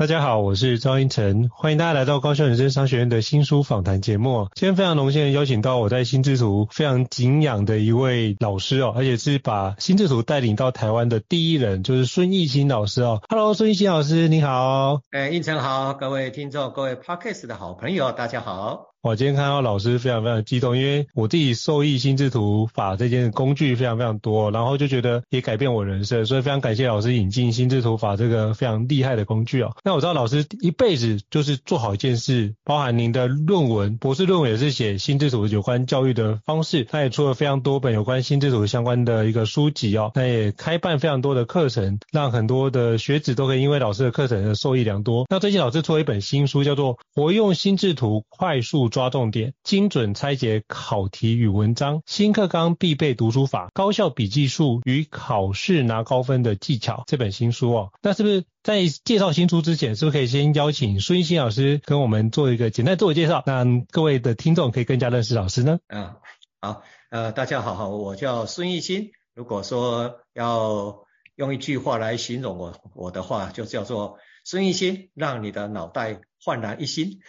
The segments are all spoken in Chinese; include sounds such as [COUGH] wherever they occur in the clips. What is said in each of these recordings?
大家好，我是赵英成，欢迎大家来到高雄人生商学院的新书访谈节目。今天非常荣幸的邀请到我在心智图非常敬仰的一位老师哦，而且是把心智图带领到台湾的第一人，就是孙艺兴老师哦。Hello，孙艺兴老师，你好。哎，胤丞好，各位听众，各位 Podcast 的好朋友，大家好。我今天看到老师非常非常激动，因为我自己受益心智图法这件工具非常非常多，然后就觉得也改变我人生，所以非常感谢老师引进心智图法这个非常厉害的工具哦。那我知道老师一辈子就是做好一件事，包含您的论文，博士论文也是写心智图有关教育的方式，他也出了非常多本有关心智图相关的一个书籍哦，那也开办非常多的课程，让很多的学子都可以因为老师的课程而受益良多。那最近老师出了一本新书，叫做《活用心智图快速抓重点，精准拆解考题与文章，新课纲必备读书法，高效笔记术与考试拿高分的技巧。这本新书哦，那是不是在介绍新书之前，是不是可以先邀请孙艺新老师跟我们做一个简单自我介绍，让各位的听众可以更加认识老师呢？嗯，好，呃，大家好，我叫孙艺新。如果说要用一句话来形容我，我的话就叫做孙艺新，让你的脑袋焕然一新。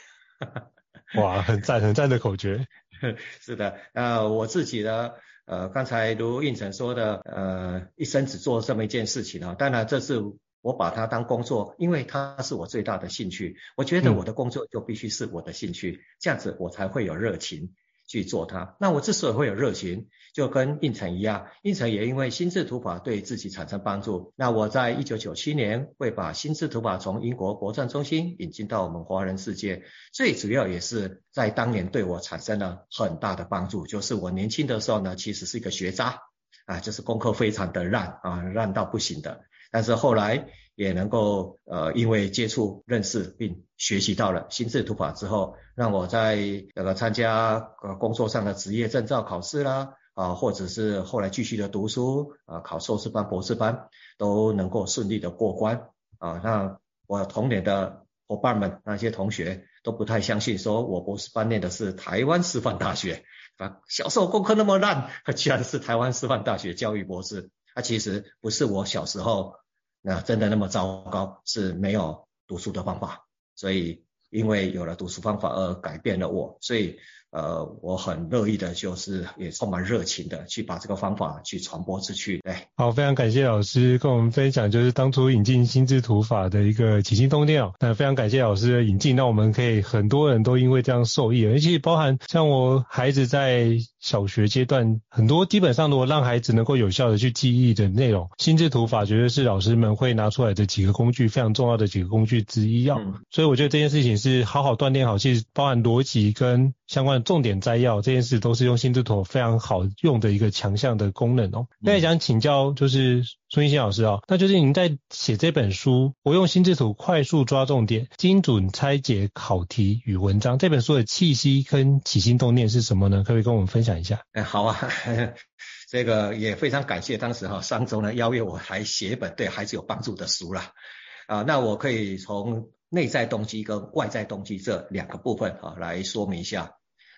[LAUGHS] 哇，很赞很赞的口诀。[LAUGHS] 是的，呃，我自己呢，呃，刚才如应成说的，呃，一生只做这么一件事情啊。当然，这是我把它当工作，因为它是我最大的兴趣。我觉得我的工作就必须是我的兴趣，嗯、这样子我才会有热情。去做它。那我之所以会有热情，就跟应成一样，应成也因为心智图法对自己产生帮助。那我在一九九七年会把心智图法从英国国政中心引进到我们华人世界，最主要也是在当年对我产生了很大的帮助。就是我年轻的时候呢，其实是一个学渣啊，就是功课非常的烂啊，烂到不行的。但是后来也能够呃，因为接触、认识并学习到了心智图法之后，让我在那个参加呃工作上的职业证照考试啦，啊，或者是后来继续的读书啊，考硕士班、博士班都能够顺利的过关啊。那我同年的伙伴们，那些同学都不太相信，说我博士班念的是台湾师范大学啊，小时候功课那么烂，居然是台湾师范大学教育博士。啊，其实不是我小时候。那真的那么糟糕，是没有读书的方法，所以因为有了读书方法而改变了我，所以。呃，我很乐意的，就是也充满热情的去把这个方法去传播出去。对，好，非常感谢老师跟我们分享，就是当初引进心智图法的一个起心动念哦。那非常感谢老师的引进，那我们可以很多人都因为这样受益，而且包含像我孩子在小学阶段，很多基本上如果让孩子能够有效的去记忆的内容，心智图法绝对是老师们会拿出来的几个工具，非常重要的几个工具之一哦。嗯、所以我觉得这件事情是好好锻炼好，其实包含逻辑跟相关的。重点摘要这件事都是用心智图非常好用的一个强项的功能哦。那也想请教就是孙一新老师哦，那就是您在写这本书，我用心智图快速抓重点，精准拆解考题与文章，这本书的气息跟起心动念是什么呢？可不可以跟我们分享一下？哎，好啊，[LAUGHS] 这个也非常感谢当时哈商周呢邀约我来写一本对孩子有帮助的书啦。啊，那我可以从内在动机跟外在动机这两个部分啊来说明一下。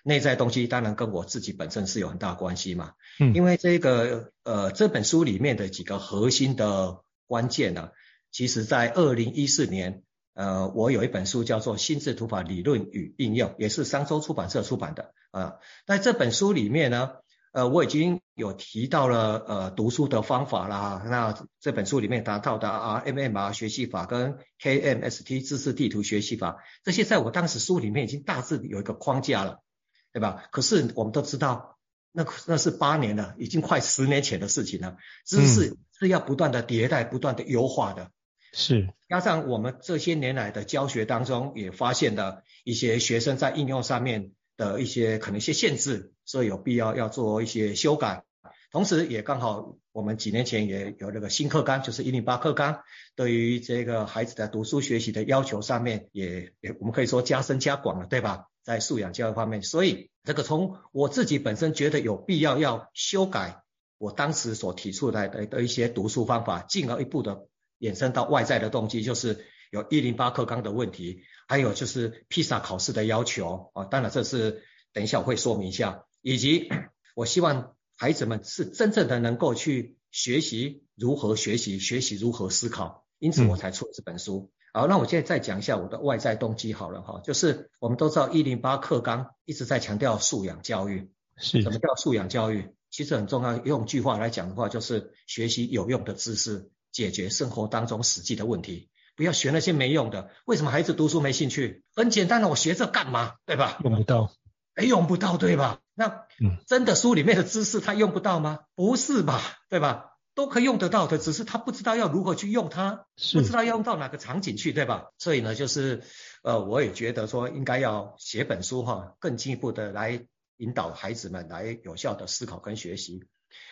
内在东西当然跟我自己本身是有很大关系嘛，嗯，因为这个呃这本书里面的几个核心的关键呢，其实在二零一四年，呃，我有一本书叫做《心智图法理论与应用》，也是商周出版社出版的啊。在这本书里面呢，呃，我已经有提到了呃读书的方法啦，那这本书里面谈到的 RMMR 学习法跟 KMST 知识地图学习法，这些在我当时书里面已经大致有一个框架了。对吧？可是我们都知道，那那是八年了，已经快十年前的事情了。知识是要不断的迭代、不断的优化的。是。加上我们这些年来的教学当中，也发现了一些学生在应用上面的一些可能一些限制，所以有必要要做一些修改。同时，也刚好我们几年前也有那个新课纲，就是一零八课纲，对于这个孩子的读书学习的要求上面也也我们可以说加深加广了，对吧？在素养教育方面，所以这个从我自己本身觉得有必要要修改我当时所提出来的的一些读书方法，进而一步的衍生到外在的动机，就是有一零八课纲的问题，还有就是披萨考试的要求啊。当然这是等一下我会说明一下，以及我希望孩子们是真正的能够去学习如何学习，学习如何思考，因此我才出这本书。嗯好，那我现在再讲一下我的外在动机好了哈，就是我们都知道一零八课纲一直在强调素养教育，是什么叫素养教育？其实很重要，用句话来讲的话，就是学习有用的知识，解决生活当中实际的问题，不要学那些没用的。为什么孩子读书没兴趣？很简单的，我学这干嘛？对吧？用不到，哎，用不到，对吧？那真的书里面的知识他用不到吗？不是吧？对吧？都可以用得到的，只是他不知道要如何去用它，不知道要用到哪个场景去，对吧？所以呢，就是呃，我也觉得说应该要写本书哈，更进一步的来引导孩子们来有效的思考跟学习。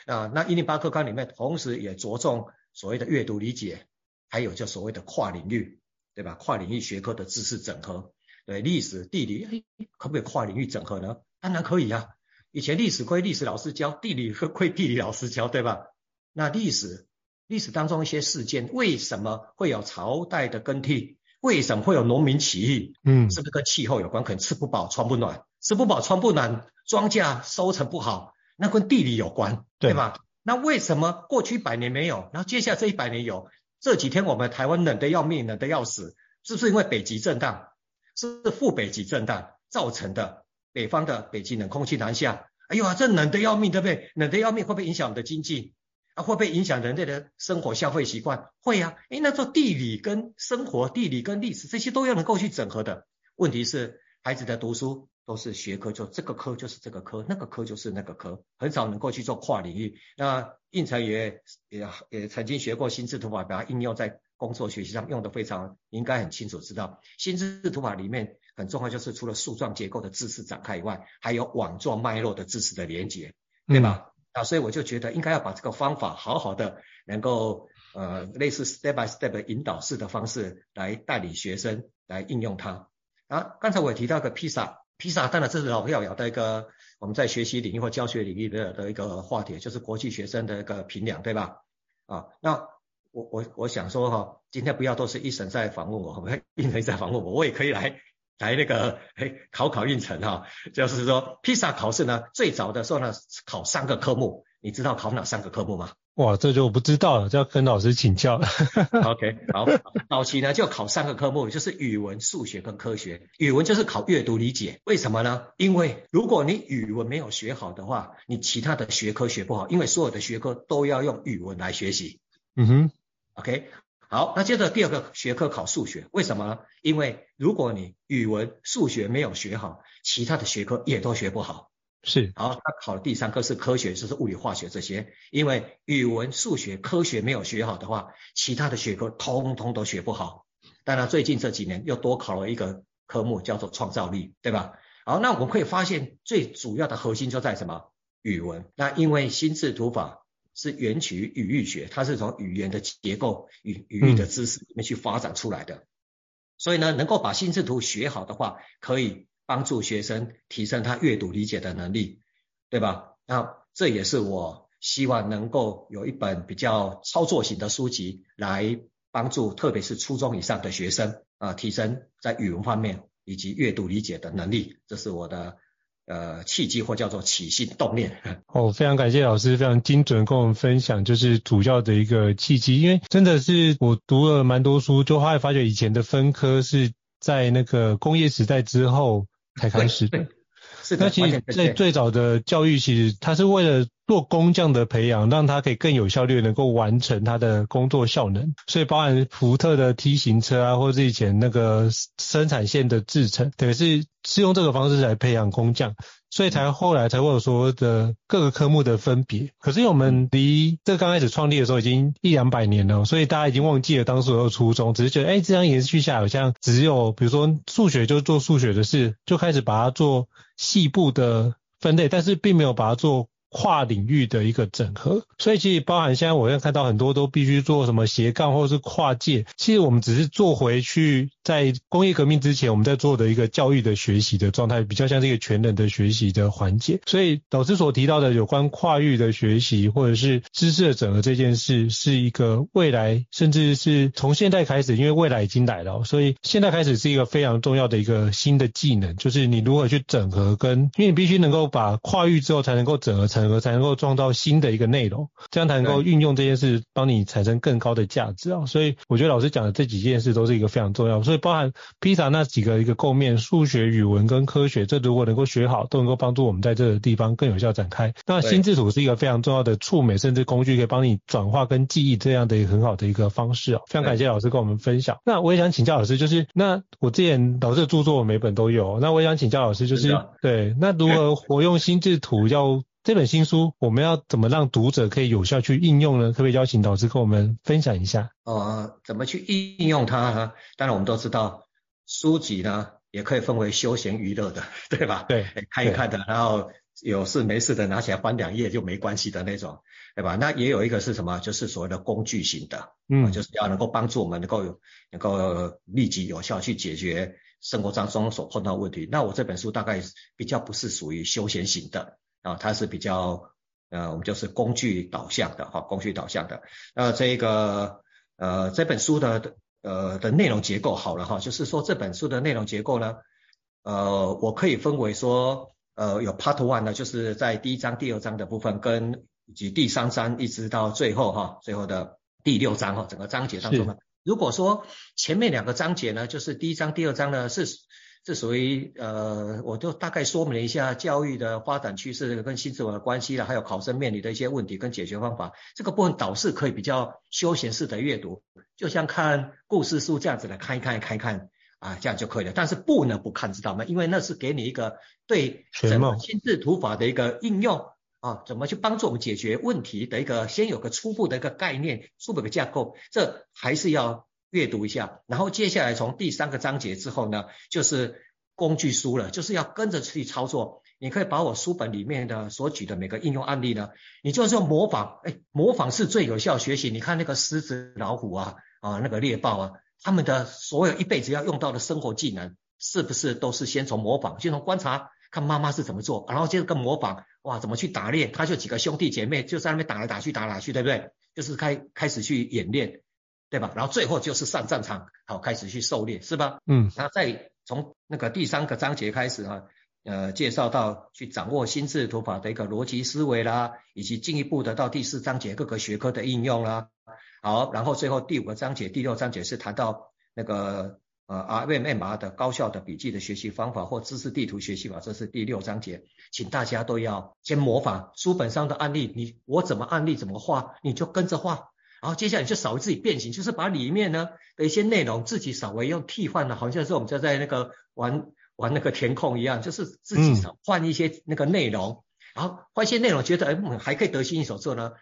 啊，那一零八课纲里面同时也着重所谓的阅读理解，还有就所谓的跨领域，对吧？跨领域学科的知识整合，对，历史、地理，哎，可不可以跨领域整合呢？当然可以啊。以前历史归历史老师教，地理 [LAUGHS] 归地理老师教，对吧？那历史，历史当中一些事件，为什么会有朝代的更替？为什么会有农民起义？嗯，是不是跟气候有关？可能吃不饱穿不暖，吃不饱穿不暖，庄稼收成不好，那跟地理有关，对，对吧？那为什么过去百年没有，然后接下来这一百年有？这几天我们台湾冷得要命，冷得要死，是不是因为北极震荡？是副北极震荡造成的？北方的北极冷空气南下，哎呦啊，这冷得要命，对不对？冷得要命会不会影响我们的经济？啊，会不会影响人类的生活消费习惯？会呀、啊，诶，那做地理跟生活、地理跟历史这些都要能够去整合的。问题是，孩子的读书都是学科，就这个科就是这个科，那个科就是那个科，很少能够去做跨领域。那应成也也也曾经学过心智图法，把它应用在工作学习上，用得非常，应该很清楚知道，心智图法里面很重要，就是除了树状结构的知识展开以外，还有网状脉络的知识的连接，对吧？啊，所以我就觉得应该要把这个方法好好的，能够呃类似 step by step 引导式的方式来带领学生来应用它。啊，刚才我也提到个披萨，披萨当然这是老要聊的一个我们在学习领域或教学领域的的一个话题，就是国际学生的一个评量，对吧？啊，那我我我想说哈，今天不要都是一审在访问我，我 [LAUGHS] 们一审在访问我，我也可以来。来那个嘿，考考运程哈，就是说披萨考试呢，最早的时候呢考三个科目，你知道考哪三个科目吗？哇，这就我不知道了，就要跟老师请教了。[LAUGHS] OK，好，早期呢就考三个科目，就是语文、数学跟科学。语文就是考阅读理解，为什么呢？因为如果你语文没有学好的话，你其他的学科学不好，因为所有的学科都要用语文来学习。嗯哼，OK。好，那接着第二个学科考数学，为什么呢？因为如果你语文、数学没有学好，其他的学科也都学不好。是。好，他考的第三科是科学，就是物理、化学这些。因为语文、数学、科学没有学好的话，其他的学科通通都学不好。当然，最近这几年又多考了一个科目，叫做创造力，对吧？好，那我们可以发现最主要的核心就在什么？语文。那因为心智图法是源起于语义学，它是从语言的结构与语义的知识里面去发展出来的。嗯、所以呢，能够把心智图学好的话，可以帮助学生提升他阅读理解的能力，对吧？那这也是我希望能够有一本比较操作型的书籍来帮助，特别是初中以上的学生啊、呃，提升在语文方面。以及阅读理解的能力，这是我的呃契机或叫做起心动念。[LAUGHS] 哦，非常感谢老师，非常精准跟我们分享，就是主要的一个契机。因为真的是我读了蛮多书，就后来发觉以前的分科是在那个工业时代之后才开始的。是的。那其实在最早的教育，其实它是为了。做工匠的培养，让他可以更有效率能够完成他的工作效能，所以包含福特的 T 型车啊，或者是以前那个生产线的制程，等于是是用这个方式来培养工匠，所以才后来才会有说的各个科目的分别。可是我们离这刚开始创立的时候已经一两百年了，所以大家已经忘记了当时的初衷，只是觉得哎，这样延续下来好像只有比如说数学就做数学的事，就开始把它做细部的分类，但是并没有把它做。跨领域的一个整合，所以其实包含现在我现在看到很多都必须做什么斜杠或者是跨界，其实我们只是做回去在工业革命之前我们在做的一个教育的学习的状态，比较像是一个全人的学习的环节。所以老师所提到的有关跨域的学习或者是知识的整合这件事，是一个未来甚至是从现在开始，因为未来已经来了，所以现在开始是一个非常重要的一个新的技能，就是你如何去整合跟，因为你必须能够把跨域之后才能够整合成。合才能够创造新的一个内容，这样才能够运用这件事帮你产生更高的价值啊！所以我觉得老师讲的这几件事都是一个非常重要，所包含 PISA 那几个一个构面，数学、语文跟科学，这如果能够学好，都能够帮助我们在这个地方更有效展开。那心智图是一个非常重要的触媒甚至工具，可以帮你转化跟记忆这样的一个很好的一个方式哦！非常感谢老师跟我们分享。那我也想请教老师，就是那我之前老师的著作我每本都有，那我也想请教老师，就是对，那如何活用心智图要？这本新书我们要怎么让读者可以有效去应用呢？可不可以邀请导师跟我们分享一下？呃，怎么去应用它呢？当然我们都知道，书籍呢也可以分为休闲娱乐的，对吧？对，看一看的，然后有事没事的拿起来翻两页就没关系的那种，对吧？那也有一个是什么？就是所谓的工具型的，嗯，就是要能够帮助我们能够能够立即有效去解决生活当中所碰到的问题。那我这本书大概比较不是属于休闲型的。啊，它是比较呃，我们就是工具导向的哈，工具导向的。那这个呃，这本书的呃的内容结构好了哈，就是说这本书的内容结构呢，呃，我可以分为说呃有 Part One 呢，就是在第一章、第二章的部分，跟以及第三章一直到最后哈，最后的第六章哈，整个章节当中呢，如果说前面两个章节呢，就是第一章、第二章呢是。这属于呃，我就大概说明了一下教育的发展趋势跟心智图的关系了，还有考生面临的一些问题跟解决方法。这个部分导师可以比较休闲式的阅读，就像看故事书这样子来看一看，看一看啊，这样就可以了。但是不能不看，知道吗？因为那是给你一个对什么心智图法的一个应用啊，怎么去帮助我们解决问题的一个先有个初步的一个概念，初步的架构，这还是要。阅读一下，然后接下来从第三个章节之后呢，就是工具书了，就是要跟着去操作。你可以把我书本里面的所举的每个应用案例呢，你就是模仿，哎，模仿是最有效学习。你看那个狮子、老虎啊，啊那个猎豹啊，他们的所有一辈子要用到的生活技能，是不是都是先从模仿，先从观察，看妈妈是怎么做，然后接着跟模仿，哇，怎么去打猎？他就几个兄弟姐妹就在那边打来打去，打来打去，对不对？就是开开始去演练。对吧？然后最后就是上战场，好，开始去狩猎，是吧？嗯。然后再从那个第三个章节开始啊，呃，介绍到去掌握心智图法的一个逻辑思维啦，以及进一步的到第四章节各个学科的应用啦。好，然后最后第五个章节、第六章节是谈到那个呃 RMMR 的高效的笔记的学习方法或知识地图学习法，这是第六章节，请大家都要先模仿书本上的案例，你我怎么案例怎么画，你就跟着画。然后接下来就稍微自己变形，就是把里面呢的一些内容自己稍微用替换了，好像是我们就在那个玩玩那个填空一样，就是自己少换一些那个内容，嗯、然后换一些内容，觉得哎还可以得心应手之后呢，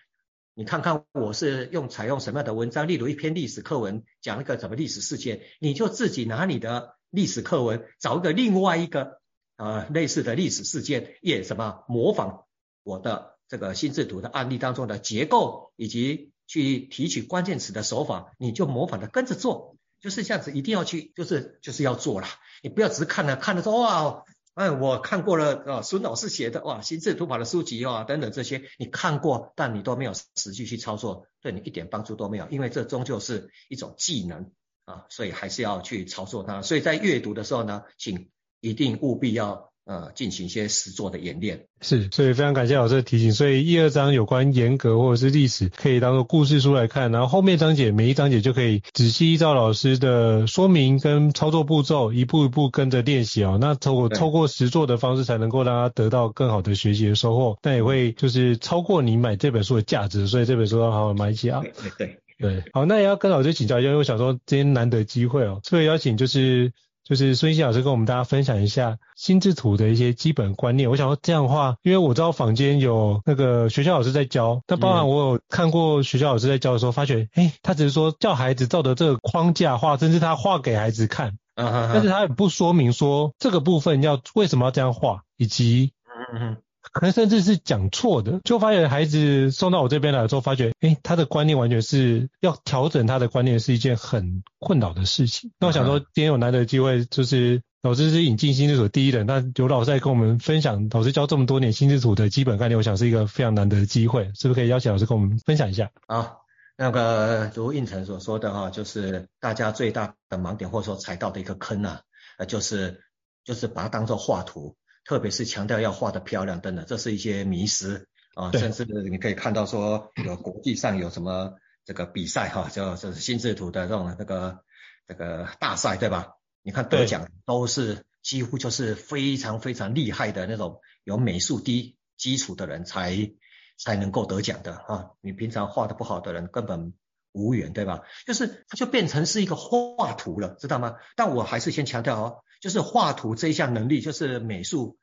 你看看我是用采用什么样的文章，例如一篇历史课文讲一个什么历史事件，你就自己拿你的历史课文找一个另外一个呃类似的历史事件，也什么模仿我的这个心智图的案例当中的结构，以及去提取关键词的手法，你就模仿的跟着做，就是这样子，一定要去，就是就是要做啦，你不要只是看了看了说哇。哎，我看过了啊，孙老师写的哇，心智图法的书籍啊，等等这些，你看过，但你都没有实际去操作，对你一点帮助都没有，因为这终究是一种技能啊，所以还是要去操作它。所以在阅读的时候呢，请一定务必要。呃，进行一些实作的演练。是，所以非常感谢老师的提醒。所以一二章有关严格或者是历史，可以当做故事书来看，然后后面章节每一章节就可以仔细依照老师的说明跟操作步骤，一步一步跟着练习哦。那透过透过实作的方式，才能够让他得到更好的学习的收获。但也会就是超过你买这本书的价值，所以这本书要好好买起啊。对对对，对。好，那也要跟老师请教一下，因为我想说今天难得机会哦，所以邀请就是。就是孙欣老师跟我们大家分享一下心智图的一些基本观念。我想说这样的话，因为我知道坊间有那个学校老师在教，但包含我有看过学校老师在教的时候，发觉，哎，他只是说叫孩子照着这个框架画，甚至他画给孩子看，但是他也不说明说这个部分要为什么要这样画，以及，嗯嗯。可能甚至是讲错的，就发现孩子送到我这边来之后，发觉，诶，他的观念完全是要调整他的观念是一件很困扰的事情。那我想说，今天有难得的机会，就是老师是引进心智图第一人，那有老师在跟我们分享，老师教这么多年心智图的基本概念，我想是一个非常难得的机会，是不是可以邀请老师跟我们分享一下？啊，那个如应成所说的哈，就是大家最大的盲点或者说踩到的一个坑啊，呃，就是就是把它当做画图。特别是强调要画得漂亮等等，这是一些迷思啊，甚至你可以看到说有国际上有什么这个比赛哈，叫这是心智图的这种那个这个大赛对吧？你看得奖都是几乎就是非常非常厉害的那种有美术低基础的人才才能够得奖的啊，你平常画得不好的人根本无缘对吧？就是它就变成是一个画图了，知道吗？但我还是先强调哦。就是画图这一项能力，就是美术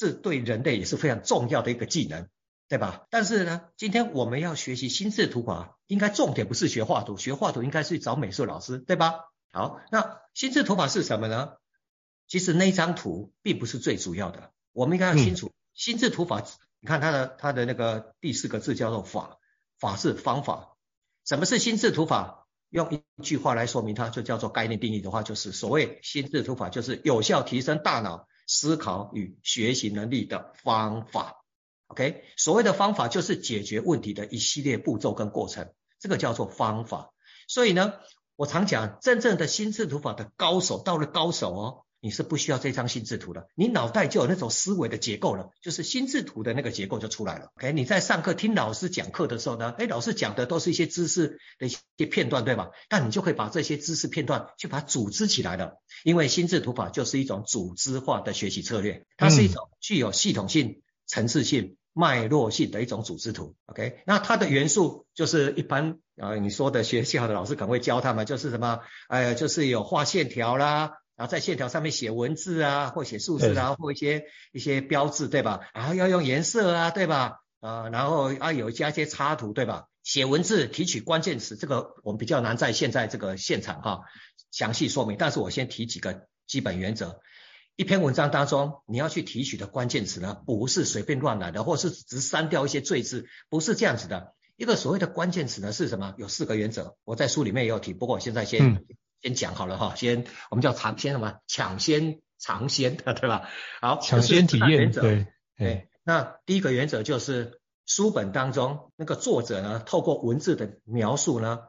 是对人类也是非常重要的一个技能，对吧？但是呢，今天我们要学习心智图法，应该重点不是学画图，学画图应该是找美术老师，对吧？好，那心智图法是什么呢？其实那张图并不是最主要的，我们应该要清楚，嗯、心智图法，你看它的它的那个第四个字叫做法，法是方法。什么是心智图法？用一句话来说明它，就叫做概念定义的话，就是所谓心智图法，就是有效提升大脑思考与学习能力的方法。OK，所谓的方法就是解决问题的一系列步骤跟过程，这个叫做方法。所以呢，我常讲，真正的心智图法的高手，到了高手哦。你是不需要这张心智图的，你脑袋就有那种思维的结构了，就是心智图的那个结构就出来了。OK，你在上课听老师讲课的时候呢，哎，老师讲的都是一些知识的一些片段，对吧？那你就可以把这些知识片段去把它组织起来了，因为心智图法就是一种组织化的学习策略，它是一种具有系统性、层次性、脉络性的一种组织图。OK，那它的元素就是一般啊，你说的学校的老师可能会教他们，就是什么，哎，就是有画线条啦。然后在线条上面写文字啊，或写数字啊，或一些一些标志，对吧？然后要用颜色啊，对吧？啊，然后啊有加一些插图，对吧？写文字提取关键词，这个我们比较难在现在这个现场哈详细说明。但是我先提几个基本原则。一篇文章当中你要去提取的关键词呢，不是随便乱来的，或是只删掉一些赘字，不是这样子的。一个所谓的关键词呢是什么？有四个原则，我在书里面也有提，不过我现在先。嗯先讲好了哈，先我们叫尝先什么抢先尝鲜的 [LAUGHS] 对吧？好，抢先体验对对。那第一个原则就是书本当中那个作者呢，透过文字的描述呢，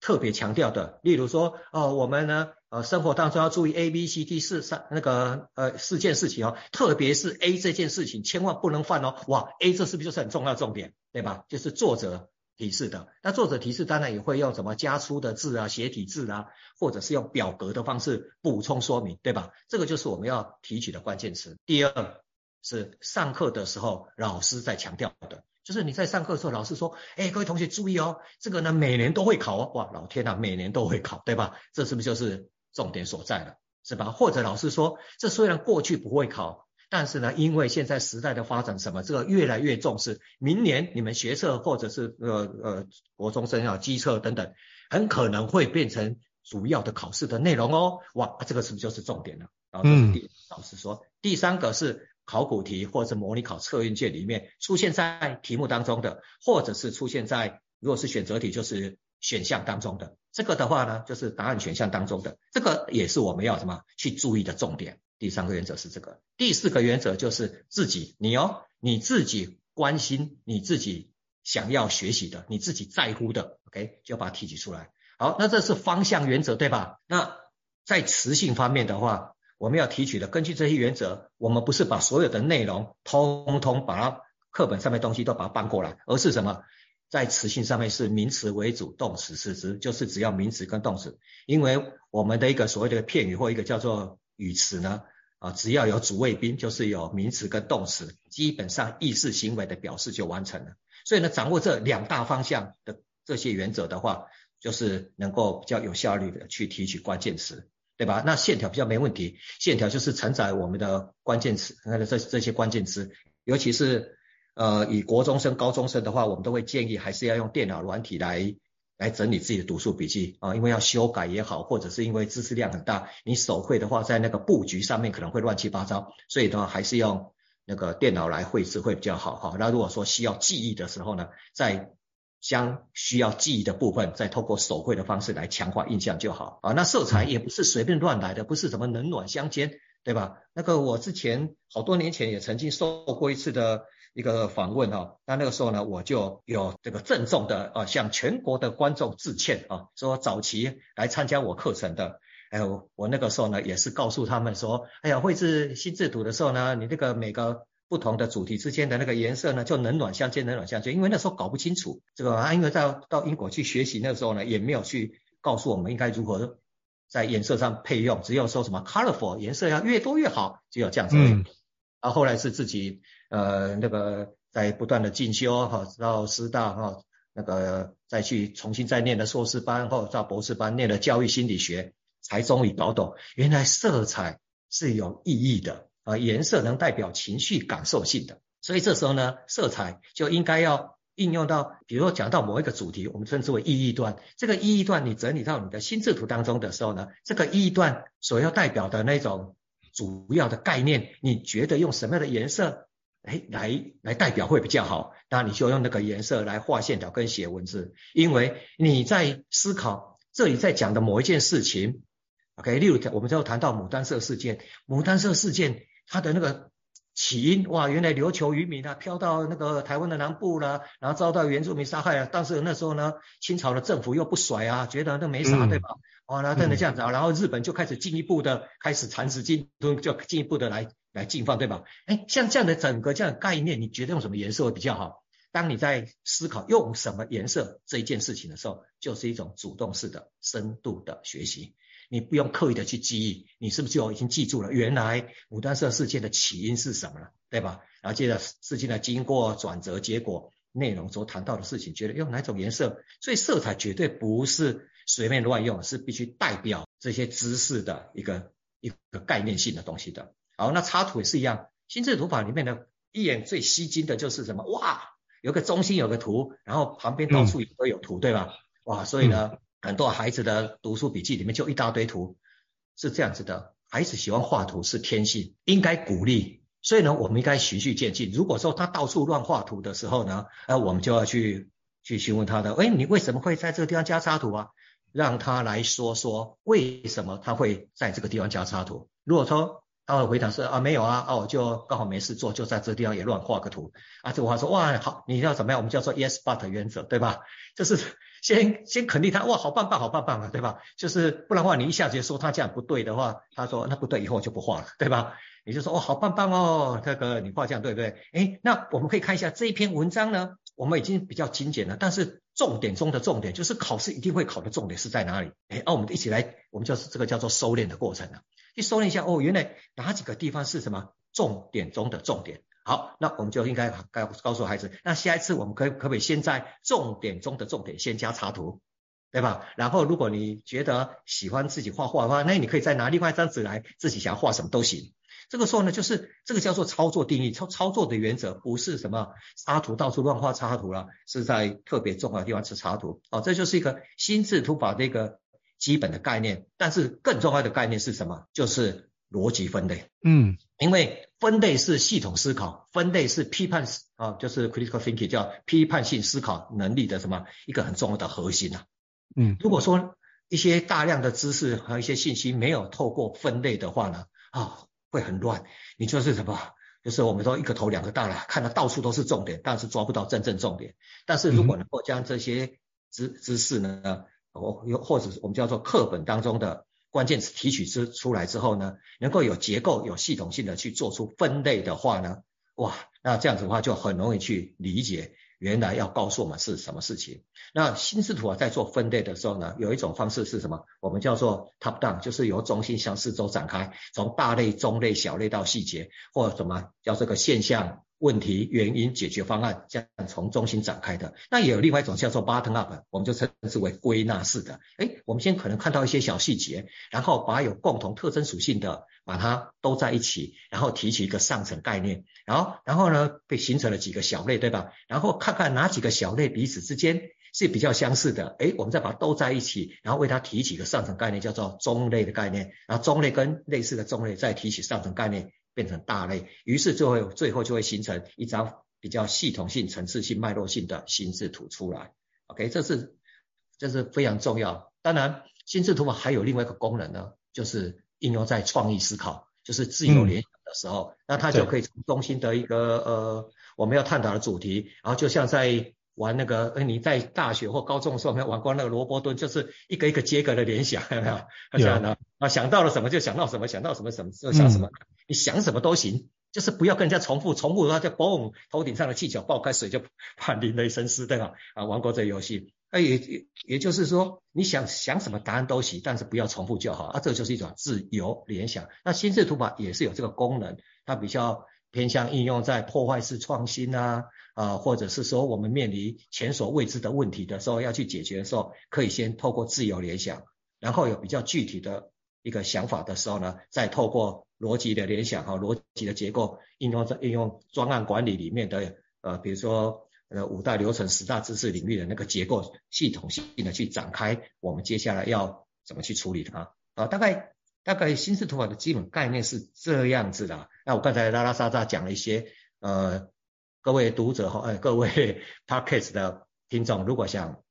特别强调的，例如说哦，我们呢呃生活当中要注意 A B C D 四三那个呃四件事情哦，特别是 A 这件事情千万不能犯哦，哇 A 这是不是就是很重要的重点对吧？就是作者。提示的，那作者提示当然也会用什么加粗的字啊、斜体字啊，或者是用表格的方式补充说明，对吧？这个就是我们要提取的关键词。第二是上课的时候老师在强调的，就是你在上课的时候，老师说，哎，各位同学注意哦，这个呢每年都会考哦，哇，老天呐，每年都会考，对吧？这是不是就是重点所在了，是吧？或者老师说，这虽然过去不会考。但是呢，因为现在时代的发展，什么这个越来越重视，明年你们学测或者是呃呃国中生啊机测等等，很可能会变成主要的考试的内容哦。哇，这个是不是就是重点了？然后这是第老师说，嗯、第三个是考古题或者是模拟考测验卷里面出现在题目当中的，或者是出现在如果是选择题就是选项当中的，这个的话呢就是答案选项当中的，这个也是我们要什么去注意的重点。第三个原则是这个，第四个原则就是自己你哦，你自己关心你自己想要学习的，你自己在乎的，OK，就要把它提取出来。好，那这是方向原则对吧？那在词性方面的话，我们要提取的，根据这些原则，我们不是把所有的内容通通把它课本上面东西都把它搬过来，而是什么？在词性上面是名词为主，动词次之，就是只要名词跟动词。因为我们的一个所谓的片语或一个叫做语词呢，啊，只要有主谓宾，就是有名词跟动词，基本上意思行为的表示就完成了。所以呢，掌握这两大方向的这些原则的话，就是能够比较有效率的去提取关键词，对吧？那线条比较没问题，线条就是承载我们的关键词，那这这些关键词，尤其是呃以国中生、高中生的话，我们都会建议还是要用电脑软体来来整理自己的读书笔记啊，因为要修改也好，或者是因为知识量很大，你手绘的话在那个布局上面可能会乱七八糟，所以的话还是用那个电脑来绘制会比较好哈。那如果说需要记忆的时候呢，在将需要记忆的部分，再透过手绘的方式来强化印象就好啊。那色彩也不是随便乱来的，不是什么冷暖相间，对吧？那个我之前好多年前也曾经受过一次的一个访问哈，那那个时候呢，我就有这个郑重的啊向全国的观众致歉啊，说早期来参加我课程的，哎呦，我那个时候呢也是告诉他们说，哎呀，绘制心智图的时候呢，你这个每个。不同的主题之间的那个颜色呢，就冷暖相间，冷暖相间。因为那时候搞不清楚这个啊，因为到到英国去学习那个时候呢，也没有去告诉我们应该如何在颜色上配用，只有说什么 colorful 颜色要越多越好，只有这样子。嗯。然后后来是自己呃那个在不断的进修哈，到师大哈那个再去重新再念的硕士班或者到博士班念的教育心理学，才终于搞懂原来色彩是有意义的。啊，颜色能代表情绪感受性的，所以这时候呢，色彩就应该要应用到，比如说讲到某一个主题，我们称之为意义段。这个意义段你整理到你的心智图当中的时候呢，这个意义段所要代表的那种主要的概念，你觉得用什么样的颜色，哎，来来代表会比较好？那你就用那个颜色来画线条跟写文字，因为你在思考这里在讲的某一件事情。OK，例如我们就谈到牡丹社事件，牡丹社事件。它的那个起因，哇，原来琉球渔民啊飘到那个台湾的南部了，然后遭到原住民杀害了。但是那时候呢，清朝的政府又不甩啊，觉得那没啥，嗯、对吧？哇，那真的这样子啊，然后日本就开始进一步的开始蚕食进，都就进一步的来来进放，对吧？哎，像这样的整个这样的概念，你觉得用什么颜色会比较好？当你在思考用什么颜色这一件事情的时候，就是一种主动式的深度的学习。你不用刻意的去记忆，你是不是就已经记住了原来牡丹社事件的起因是什么了，对吧？然后接着事情的经过转折、结果、内容所谈到的事情，觉得用哪种颜色？所以色彩绝对不是随便乱用，是必须代表这些知识的一个一个概念性的东西的。好，那插图也是一样，心智图法里面的一眼最吸睛的就是什么？哇，有个中心有个图，然后旁边到处也都有图，嗯、对吧？哇，所以呢。嗯很多孩子的读书笔记里面就一大堆图，是这样子的。孩子喜欢画图是天性，应该鼓励。所以呢，我们应该循序渐进。如果说他到处乱画图的时候呢，呃，我们就要去去询问他的，哎，你为什么会在这个地方加插图啊？让他来说说为什么他会在这个地方加插图。如果说他会回答说啊没有啊，啊我就刚好没事做，就在这地方也乱画个图啊。这个话说哇好，你要怎么样？我们叫做 yes but 原则，对吧？就是。[LAUGHS] 先先肯定他，哇，好棒棒，好棒棒啊，对吧？就是不然的话，你一下子就说他这样不对的话，他说那不对，以后就不画了，对吧？你就说哦，好棒棒哦，这个你画这样对不对？诶，那我们可以看一下这一篇文章呢，我们已经比较精简了，但是重点中的重点就是考试一定会考的重点是在哪里？诶，那、啊、我们一起来，我们就是这个叫做收敛的过程了，去搜了一下哦，原来哪几个地方是什么重点中的重点？好，那我们就应该该告诉孩子，那下一次我们可可不可以先在重点中的重点先加插图，对吧？然后如果你觉得喜欢自己画画的话，那你可以再拿另外一张纸来，自己想要画什么都行。这个时候呢，就是这个叫做操作定义，操操作的原则不是什么插图到处乱画插图了，是在特别重要的地方是插图。哦，这就是一个心智图法的一个基本的概念。但是更重要的概念是什么？就是。逻辑分类。嗯，因为分类是系统思考，分类是批判啊，就是 critical thinking 叫批判性思考能力的什么一个很重要的核心啊。嗯，如果说一些大量的知识和一些信息没有透过分类的话呢，啊，会很乱。你就是什么？就是我们说一个头两个大了，看到到处都是重点，但是抓不到真正重点。但是如果能够将这些知知识呢，或又或者我们叫做课本当中的关键词提取之出来之后呢，能够有结构、有系统性的去做出分类的话呢，哇，那这样子的话就很容易去理解。原来要告诉我们是什么事情。那心智图啊，在做分类的时候呢，有一种方式是什么？我们叫做 top down，就是由中心向四周展开，从大类、中类、小类到细节，或什么叫这个现象。问题、原因、解决方案，这样从中心展开的。那也有另外一种叫做 bottom up，我们就称之为归纳式的。诶，我们先可能看到一些小细节，然后把有共同特征属性的，把它都在一起，然后提取一个上层概念，然后，然后呢，被形成了几个小类，对吧？然后看看哪几个小类彼此之间是比较相似的，诶，我们再把它都在一起，然后为它提取一个上层概念，叫做中类的概念。然后中类跟类似的中类再提取上层概念。变成大类，于是就会最后就会形成一张比较系统性、层次性、脉络性的心智图出来。OK，这是这是非常重要。当然，心智图还有另外一个功能呢，就是应用在创意思考，就是自由联想的时候，嗯、那它就可以从中心的一个呃我们要探讨的主题，然后就像在。玩那个，你在大学或高中的时候有没有玩过那个萝卜墩？就是一个一个接个的联想，有没有？这样的啊，想到了什么就想到什么，想到什么什么就想什么，嗯、你想什么都行，就是不要跟人家重复，重复的话就嘣，头顶上的气球爆开，水就 [LAUGHS] 怕淋了一身湿，对吧？啊，玩过这个游戏，那也也也就是说，你想想什么答案都行，但是不要重复就好啊，这就是一种自由联想。那心智图法也是有这个功能，它比较偏向应用在破坏式创新啊。啊，或者是说我们面临前所未知的问题的时候，要去解决的时候，可以先透过自由联想，然后有比较具体的一个想法的时候呢，再透过逻辑的联想和逻辑的结构应用在应用专案管理里面的呃，比如说呃五大流程、十大知识领域的那个结构系统性的去展开，我们接下来要怎么去处理它啊？大概大概新式图法的基本概念是这样子的。那我刚才拉拉撒撒讲了一些呃。各位读者和呃各位 [LAUGHS] Podcast 的听众，如果想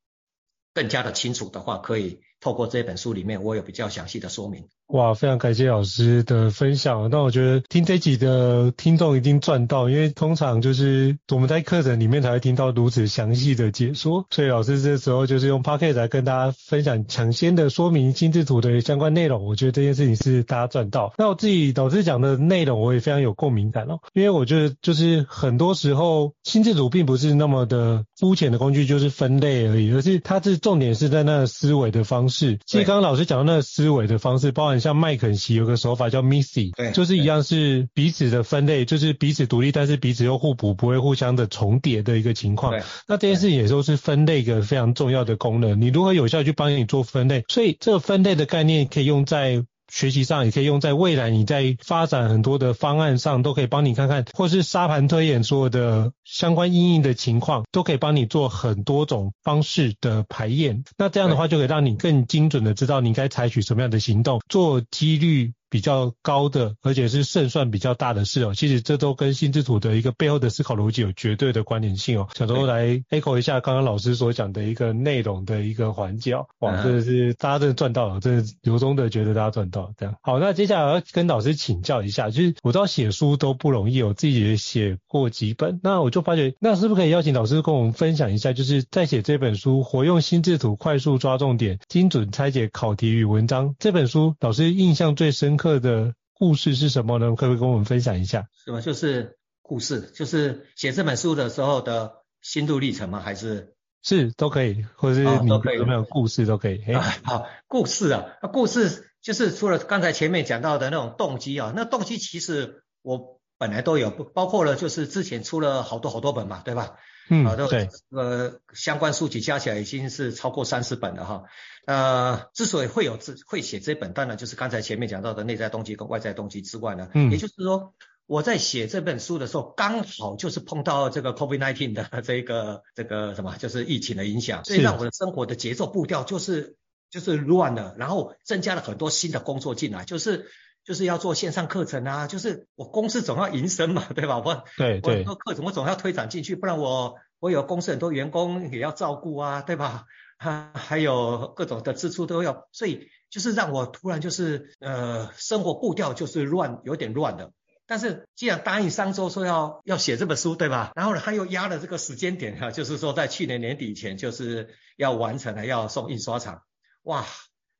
更加的清楚的话，可以透过这本书里面，我有比较详细的说明。哇，非常感谢老师的分享。那我觉得听这集的听众一定赚到，因为通常就是我们在课程里面才会听到如此详细的解说，所以老师这时候就是用 Podcast 来跟大家分享抢先的说明心智图的相关内容。我觉得这件事情是大家赚到。那我自己老师讲的内容，我也非常有共鸣感哦，因为我觉得就是很多时候心智图并不是那么的肤浅的工具，就是分类而已，而是它是重点是在那个思维的方式。其实刚刚老师讲的那个思维的方式，包含。像麦肯锡有个手法叫 MISSY，对，就是一样是彼此的分类，就是彼此独立，但是彼此又互补，不会互相的重叠的一个情况。那这件事情也都是分类一个非常重要的功能。你如何有效去帮你做分类？所以这个分类的概念可以用在。学习上也可以用在未来，你在发展很多的方案上都可以帮你看看，或是沙盘推演所有的相关应用的情况，都可以帮你做很多种方式的排验。那这样的话就可以让你更精准的知道你该采取什么样的行动，做几率比较高的，而且是胜算比较大的事哦。其实这都跟心智图的一个背后的思考逻辑有绝对的关联性哦。小周来 echo 一下刚刚老师所讲的一个内容的一个环节哦。哇，真的是大家真的赚到了，真的由衷的觉得大家赚到了这样。好，那接下来要跟老师请教一下，就是我知道写书都不容易，我自己也写过几本，那我就发觉，那是不是可以邀请老师跟我们分享一下，就是在写这本书《活用心智图，快速抓重点，精准拆解考题与文章》这本书，老师印象最深刻课的故事是什么呢？可不可以跟我们分享一下？什么就是故事，就是写这本书的时候的心路历程吗？还是是都可以，或者是你有没有故事都可以。啊、好，故事啊，故事就是除了刚才前面讲到的那种动机啊，那动机其实我本来都有，包括了就是之前出了好多好多本嘛，对吧？嗯，啊，对，呃，相关书籍加起来已经是超过三十本了哈。呃，之所以会有这会写这本，当然就是刚才前面讲到的内在动机跟外在动机之外呢，嗯，也就是说我在写这本书的时候，刚好就是碰到这个 COVID-19 的这个这个什么，就是疫情的影响，所以让我的生活的节奏步调就是就是乱了，然后增加了很多新的工作进来，就是就是要做线上课程啊，就是我公司总要营生嘛，对吧？我对对，我课程我总要推展进去，不然我我有公司很多员工也要照顾啊，对吧？还还有各种的支出都要，所以就是让我突然就是呃生活步调就是乱，有点乱的。但是既然答应商周说要要写这本书，对吧？然后呢，他又压了这个时间点哈，就是说在去年年底前就是要完成了，要送印刷厂。哇，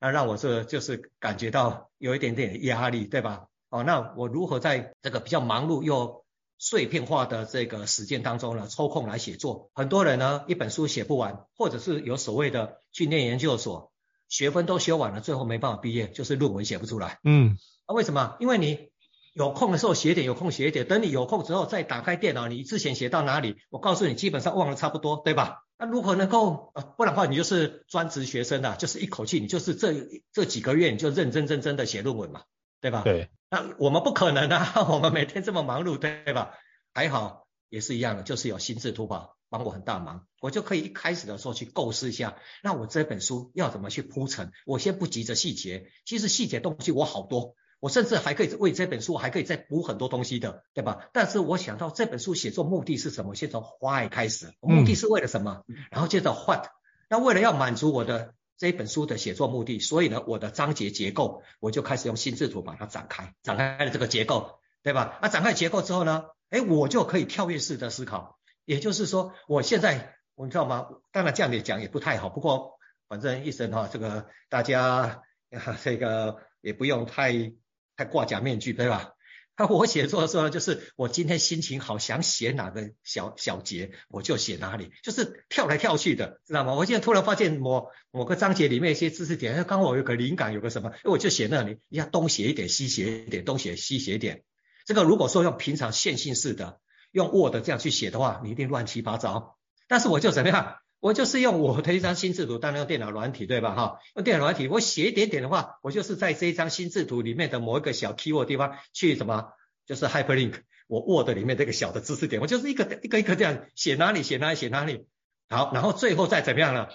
那让我这就是感觉到有一点点压力，对吧？哦，那我如何在这个比较忙碌又碎片化的这个实践当中呢，抽空来写作？很多人呢，一本书写不完，或者是有所谓的去念研究所，学分都修完了，最后没办法毕业，就是论文写不出来。嗯，那为什么？因为你。有空的时候写一点，有空写一点。等你有空之后再打开电脑，你之前写到哪里？我告诉你，基本上忘了差不多，对吧？那如何能够？呃，不然的话，你就是专职学生啊，就是一口气，你就是这这几个月你就认认真真的写论文嘛，对吧？对。那我们不可能啊，[LAUGHS] 我们每天这么忙碌，对吧？还好也是一样的，就是有心智突破帮我很大忙，我就可以一开始的时候去构思一下，那我这本书要怎么去铺陈？我先不急着细节，其实细节东西我好多。我甚至还可以为这本书还可以再补很多东西的，对吧？但是我想到这本书写作目的是什么？先从 why 开始，目的是为了什么？嗯、然后接着 what，那为了要满足我的这本书的写作目的，所以呢，我的章节结构我就开始用心智图把它展开，展开了这个结构，对吧？那展开结构之后呢，哎，我就可以跳跃式的思考，也就是说，我现在我你知道吗？当然这样子讲也不太好，不过反正一生哈，这个大家这个也不用太。太挂假面具，对吧？[LAUGHS] 那我写作的时候，就是我今天心情好，想写哪个小小节，我就写哪里，就是跳来跳去的，知道吗？我现在突然发现某某个章节里面一些知识点，刚好有个灵感，有个什么，我就写那里，你要东写一点，西写一点，东写西写一点。这个如果说用平常线性式的，用 Word 这样去写的话，你一定乱七八糟。但是我就怎么样？我就是用我的一张心智图，当然用电脑软体，对吧？哈，用电脑软体，我写一点点的话，我就是在这一张心智图里面的某一个小 keyword 地方去什么，就是 hyperlink 我 Word 里面这个小的知识点，我就是一个一个一个这样写哪里写哪里写哪里。好，然后最后再怎么样呢？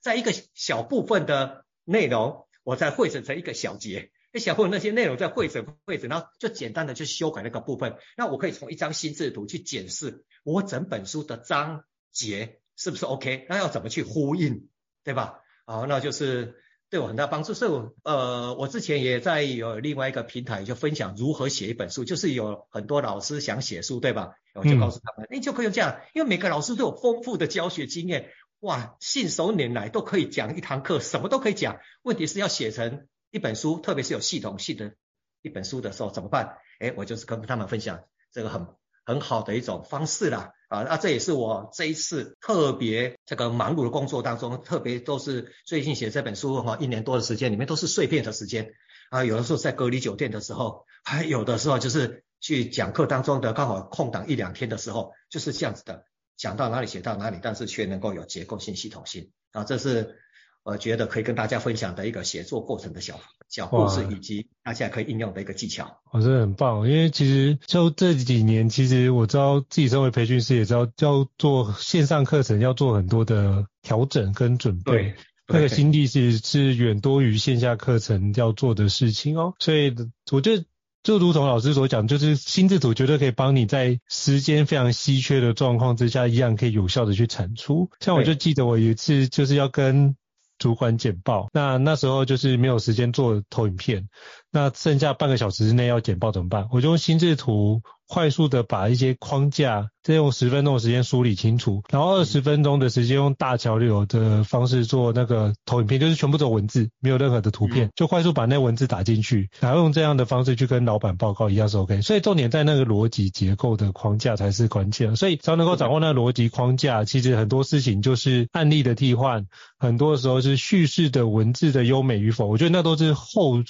在一个小部分的内容，我再汇整成一个小节，那小部分那些内容再汇整汇整，然后就简单的去修改那个部分。那我可以从一张心智图去检视我整本书的章节。是不是 OK？那要怎么去呼应，对吧？好，那就是对我很大帮助。所以我，呃，我之前也在有另外一个平台就分享如何写一本书，就是有很多老师想写书，对吧？我就告诉他们，你、嗯、就可以这样，因为每个老师都有丰富的教学经验，哇，信手拈来都可以讲一堂课，什么都可以讲。问题是要写成一本书，特别是有系统性的一本书的时候怎么办？哎，我就是跟他们分享这个很很好的一种方式啦。啊，那这也是我这一次特别这个忙碌的工作当中，特别都是最近写这本书哈，一年多的时间里面都是碎片的时间啊，有的时候在隔离酒店的时候，还有的时候就是去讲课当中的刚好空档一两天的时候，就是这样子的，讲到哪里写到哪里，但是却能够有结构性、系统性啊，这是。我觉得可以跟大家分享的一个写作过程的小小故事，以及大家可以应用的一个技巧。我觉得很棒，因为其实就这几年，其实我知道自己身为培训师，也知道要做线上课程，要做很多的调整跟准备。对，那个心力是是远多于线下课程要做的事情哦。所以我觉得就如同老师所讲，就是心智图绝对可以帮你在时间非常稀缺的状况之下，一样可以有效的去产出。像我就记得我有一次就是要跟主管简报，那那时候就是没有时间做投影片，那剩下半个小时之内要简报怎么办？我就用心智图快速的把一些框架，再用十分钟的时间梳理清楚，然后二十分钟的时间用大桥流的方式做那个投影片，就是全部走文字，没有任何的图片，就快速把那文字打进去，然后用这样的方式去跟老板报告一样是 OK。所以重点在那个逻辑结构的框架才是关键，所以只要能够掌握那个逻辑框架，其实很多事情就是案例的替换，很多时候是叙事的文字的优美与否，我觉得那都是后。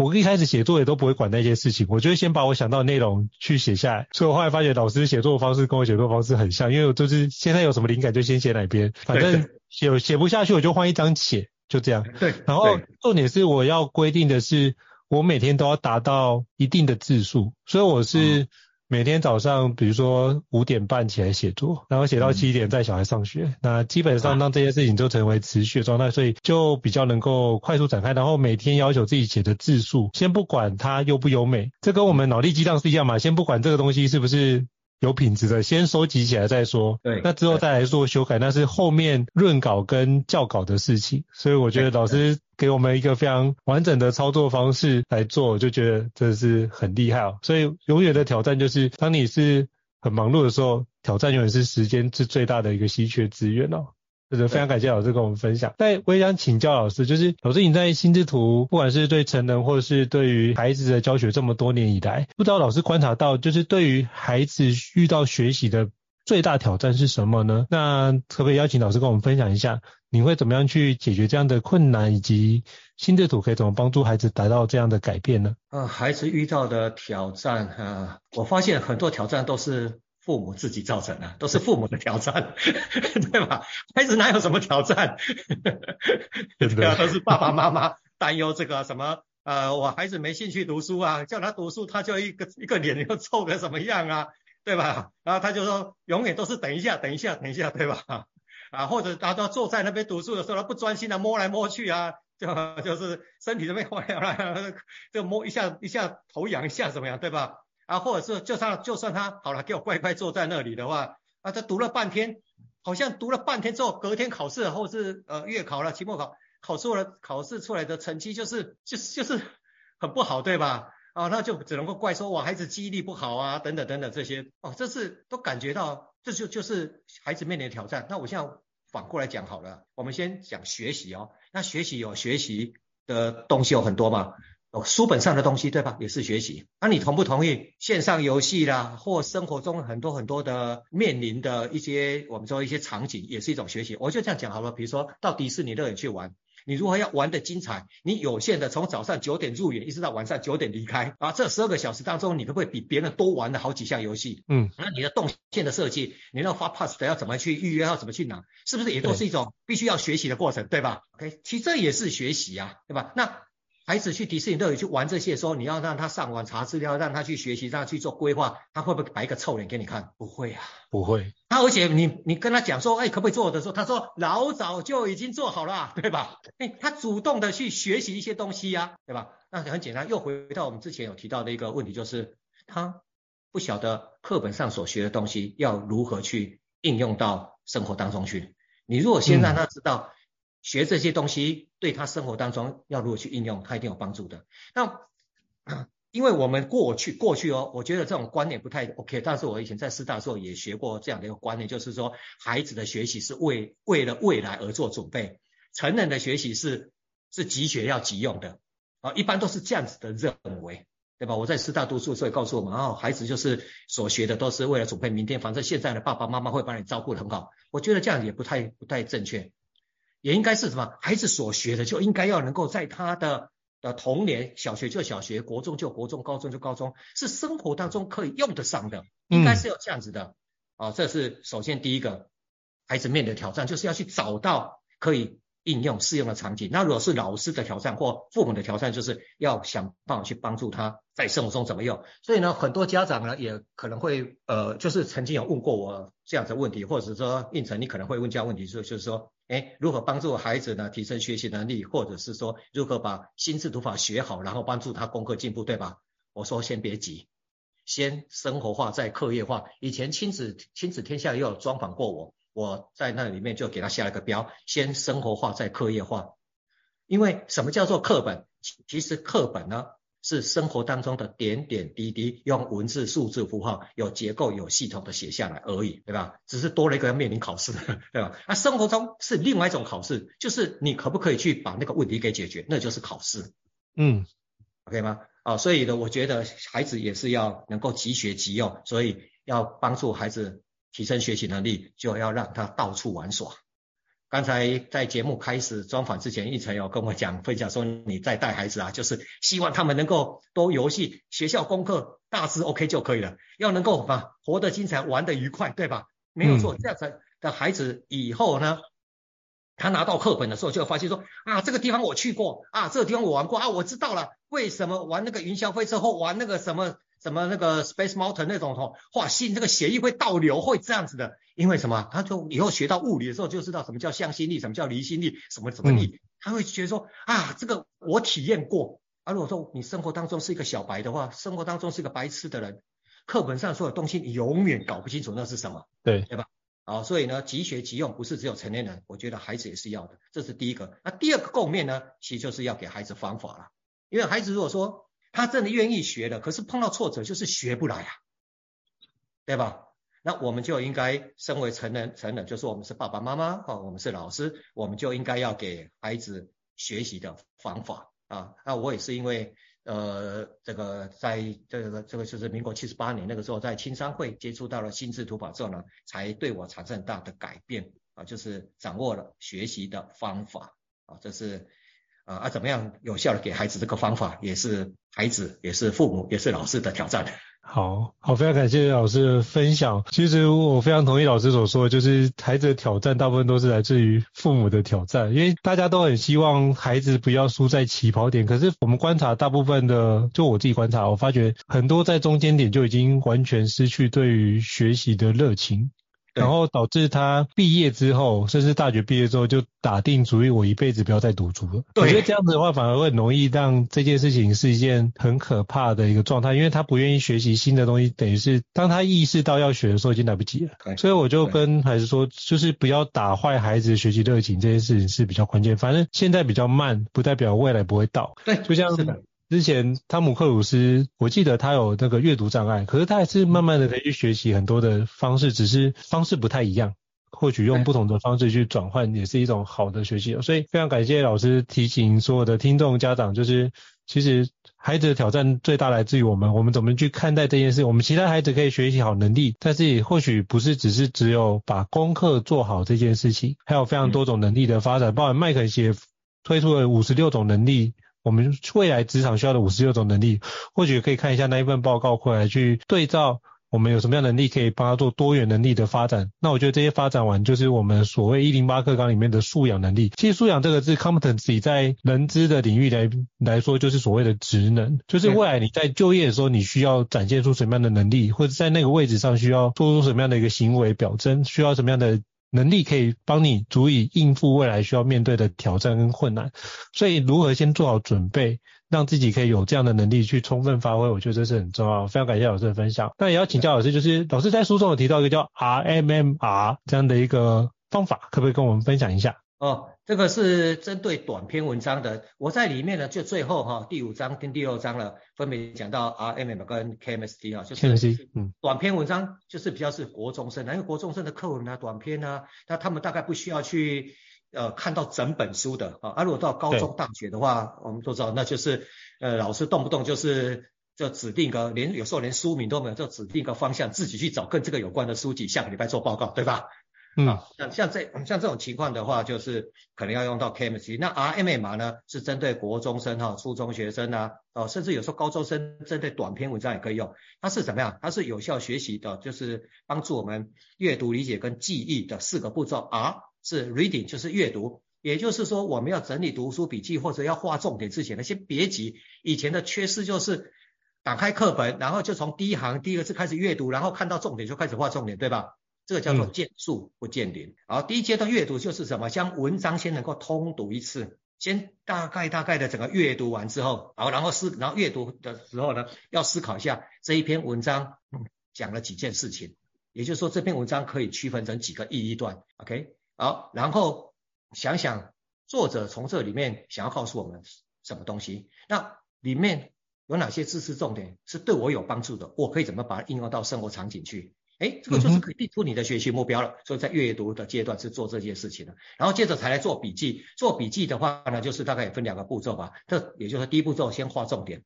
我一开始写作也都不会管那些事情，我就会先把我想到的内容去写下来。所以我后来发觉老师写作的方式跟我写作的方式很像，因为我就是现在有什么灵感就先写哪边，反正写写不下去我就换一张写，就这样。对。然后重点是我要规定的是，我每天都要达到一定的字数，所以我是每天早上，比如说五点半起来写作，然后写到七点带小孩上学。嗯、那基本上让这些事情就成为持续的状态，所以就比较能够快速展开。然后每天要求自己写的字数，先不管它优不优美，这跟我们脑力激荡是一样嘛。先不管这个东西是不是有品质的，先收集起来再说。对，那之后再来做修改，那是后面润稿跟校稿的事情。所以我觉得老师。给我们一个非常完整的操作方式来做，就觉得这是很厉害哦。所以永远的挑战就是，当你是很忙碌的时候，挑战永远是时间是最大的一个稀缺资源哦。就是非常感谢老师跟我们分享。但我也想请教老师，就是老师你在心智图，不管是对成人或者是对于孩子的教学这么多年以来，不知道老师观察到，就是对于孩子遇到学习的最大挑战是什么呢？那可不可以邀请老师跟我们分享一下？你会怎么样去解决这样的困难，以及心智图可以怎么帮助孩子达到这样的改变呢？啊，孩子遇到的挑战啊，我发现很多挑战都是父母自己造成的，都是父母的挑战，[LAUGHS] 对吧？孩子哪有什么挑战？[LAUGHS] 对啊，都是爸爸妈妈担忧这个什么呃，我孩子没兴趣读书啊，叫他读书他就一个一个脸又臭个什么样啊，对吧？然后他就说永远都是等一下，等一下，等一下，对吧？啊，或者大家坐在那边读书的时候，他不专心的摸来摸去啊，就就是身体这边坏了，[LAUGHS] 就摸一下一下头痒一下怎么样，对吧？啊，或者是就算就算他好了，给我乖乖坐在那里的话，啊，他读了半天，好像读了半天之后，隔天考试或是呃月考了、期末考，考出了考试出来的成绩就是就是就是很不好，对吧？啊，那就只能够怪说我孩子记忆力不好啊，等等等等这些，哦，这是都感觉到。这就就是孩子面临的挑战。那我现在反过来讲好了，我们先讲学习哦。那学习有学习的东西有很多嘛，哦，书本上的东西对吧？也是学习。那你同不同意线上游戏啦，或生活中很多很多的面临的一些我们说一些场景，也是一种学习。我就这样讲好了，比如说到迪士尼乐园去玩。你如何要玩得精彩？你有限的从早上九点入园，一直到晚上九点离开啊，这十二个小时当中，你可不可以比别人多玩了好几项游戏？嗯，那你的动线的设计，你那个发 pass 的要怎么去预约，要怎么去拿，是不是也都是一种必须要学习的过程，对吧？OK，其实这也是学习啊，对吧？那。孩子去迪士尼乐园去玩这些时候，你要让他上网查资料，让他去学习，让他去做规划，他会不会摆一个臭脸给你看？不会啊，不会。他而且你你跟他讲说，哎，可不可以做的时候，他说老早就已经做好了，对吧？哎，他主动的去学习一些东西呀、啊，对吧？那很简单，又回到我们之前有提到的一个问题，就是他不晓得课本上所学的东西要如何去应用到生活当中去。你如果先让他知道。嗯学这些东西对他生活当中要如何去应用，他一定有帮助的。那因为我们过去过去哦，我觉得这种观念不太 OK。但是我以前在师大的时候也学过这样的一个观念，就是说孩子的学习是为为了未来而做准备，成人的学习是是即学要即用的啊，一般都是这样子的认为，对吧？我在师大读书，所以告诉我们哦，孩子就是所学的都是为了准备明天，反正现在的爸爸妈妈会把你照顾得很好。我觉得这样也不太不太正确。也应该是什么？孩子所学的就应该要能够在他的的童年，小学就小学，国中就国中，高中就高中，是生活当中可以用得上的，应该是要这样子的。啊、嗯哦，这是首先第一个，孩子面临的挑战就是要去找到可以应用适用的场景。那如果是老师的挑战或父母的挑战，就是要想办法去帮助他在生活中怎么用。所以呢，很多家长呢也可能会呃，就是曾经有问过我这样的问题，或者说应成你可能会问这样问题，就就是说。哎，如何帮助孩子呢？提升学习能力，或者是说如何把心智读法学好，然后帮助他功课进步，对吧？我说先别急，先生活化再课业化。以前亲子亲子天下也有专访过我，我在那里面就给他下了个标：先生活化再课业化。因为什么叫做课本？其实课本呢？是生活当中的点点滴滴，用文字、数字、符号，有结构、有系统的写下来而已，对吧？只是多了一个要面临考试，对吧？那生活中是另外一种考试，就是你可不可以去把那个问题给解决，那就是考试。嗯，OK 吗？啊，所以呢，我觉得孩子也是要能够即学即用，所以要帮助孩子提升学习能力，就要让他到处玩耍。刚才在节目开始专访之前，胤丞有跟我讲分享说，你在带孩子啊，就是希望他们能够多游戏，学校功课大致 OK 就可以了，要能够把活得精彩，玩得愉快，对吧？没有错，这样子的孩子以后呢，他拿到课本的时候就会发现说啊，这个地方我去过啊，这个地方我玩过啊，我知道了为什么玩那个云霄飞车或玩那个什么什么那个 Space Mountain 那种吼，哇，心这个血液会倒流，会这样子的。因为什么？他就以后学到物理的时候就知道什么叫向心力，什么叫离心力，什么什么力。嗯、他会觉得说啊，这个我体验过。啊，如果说你生活当中是一个小白的话，生活当中是一个白痴的人，课本上所有东西你永远搞不清楚那是什么，对对吧？啊，所以呢，即学即用不是只有成年人，我觉得孩子也是要的，这是第一个。那第二个共面呢，其实就是要给孩子方法了，因为孩子如果说他真的愿意学的，可是碰到挫折就是学不来啊，对吧？那我们就应该身为成人，成人就是我们是爸爸妈妈啊，我们是老师，我们就应该要给孩子学习的方法啊。那我也是因为。呃，这个在这个这个就是民国七十八年那个时候，在青商会接触到了心智图法之后呢，才对我产生很大的改变啊，就是掌握了学习的方法啊，这是啊怎么样有效的给孩子这个方法，也是孩子也是父母也是老师的挑战。好好，非常感谢老师的分享。其实我非常同意老师所说，就是孩子的挑战大部分都是来自于父母的挑战，因为大家都很希望孩子不要输在起跑点。可是我们观察大部分的，就我自己观察，我发觉很多在中间点就已经完全失去对于学习的热情。然后导致他毕业之后，甚至大学毕业之后就打定主意，我一辈子不要再读书了。对，我觉得这样子的话，反而会很容易让这件事情是一件很可怕的一个状态，因为他不愿意学习新的东西，等于是当他意识到要学的时候，已经来不及了。所以我就跟孩子说，就是不要打坏孩子的学习热情，这件事情是比较关键。反正现在比较慢，不代表未来不会到。对，就像。之前汤姆克鲁斯，我记得他有那个阅读障碍，可是他还是慢慢的可以去学习很多的方式，只是方式不太一样，或许用不同的方式去转换，也是一种好的学习。所以非常感谢老师提醒所有的听众家长，就是其实孩子的挑战最大来自于我们，我们怎么去看待这件事？我们其他孩子可以学习好能力，但是也或许不是只是只有把功课做好这件事情，还有非常多种能力的发展，包含麦肯锡推出了五十六种能力。我们未来职场需要的五十六种能力，或许可以看一下那一份报告，回来去对照我们有什么样能力可以帮他做多元能力的发展。那我觉得这些发展完，就是我们所谓一零八课纲里面的素养能力。其实素养这个字，competency 在人资的领域来来说，就是所谓的职能，就是未来你在就业的时候，你需要展现出什么样的能力，或者在那个位置上需要做出什么样的一个行为表征，需要什么样的。能力可以帮你足以应付未来需要面对的挑战跟困难，所以如何先做好准备，让自己可以有这样的能力去充分发挥，我觉得这是很重要。非常感谢老师的分享。那也要请教老师，就是老师在书中有提到一个叫 RMMR 这样的一个方法，可不可以跟我们分享一下？哦，这个是针对短篇文章的。我在里面呢，就最后哈，第五章跟第六章了，分别讲到 RMM 跟 KMSD 啊，就是短篇文章就是比较是国中生，因为国中生的课文啊，短篇啊，那他们大概不需要去呃看到整本书的啊。而如果到高中大学的话，我们都知道，那就是呃老师动不动就是就指定个连有时候连书名都没有，就指定个方向，自己去找跟这个有关的书籍，下个礼拜做报告，对吧？嗯，像像这像这种情况的话，就是可能要用到 KMSD。那 RMMR 呢，是针对国中生哈、初中学生啊，哦，甚至有时候高中生针对短篇文章也可以用。它是怎么样？它是有效学习的，就是帮助我们阅读理解跟记忆的四个步骤。R 是 Reading，就是阅读，也就是说我们要整理读书笔记或者要画重点之前呢，先别急。以前的缺失就是打开课本，然后就从第一行第一个字开始阅读，然后看到重点就开始画重点，对吧？这个叫做见树不见林。好，第一阶段阅读就是什么？将文章先能够通读一次，先大概大概的整个阅读完之后，好，然后思，然后阅读的时候呢，要思考一下这一篇文章讲了几件事情，也就是说这篇文章可以区分成几个意义段。OK，好，然后想想作者从这里面想要告诉我们什么东西，那里面有哪些知识重点是对我有帮助的，我可以怎么把它应用到生活场景去？哎，这个就是可以定出你的学习目标了。所以在阅读的阶段是做这件事情的，然后接着才来做笔记。做笔记的话呢，就是大概也分两个步骤吧。这也就是第一步骤先画重点，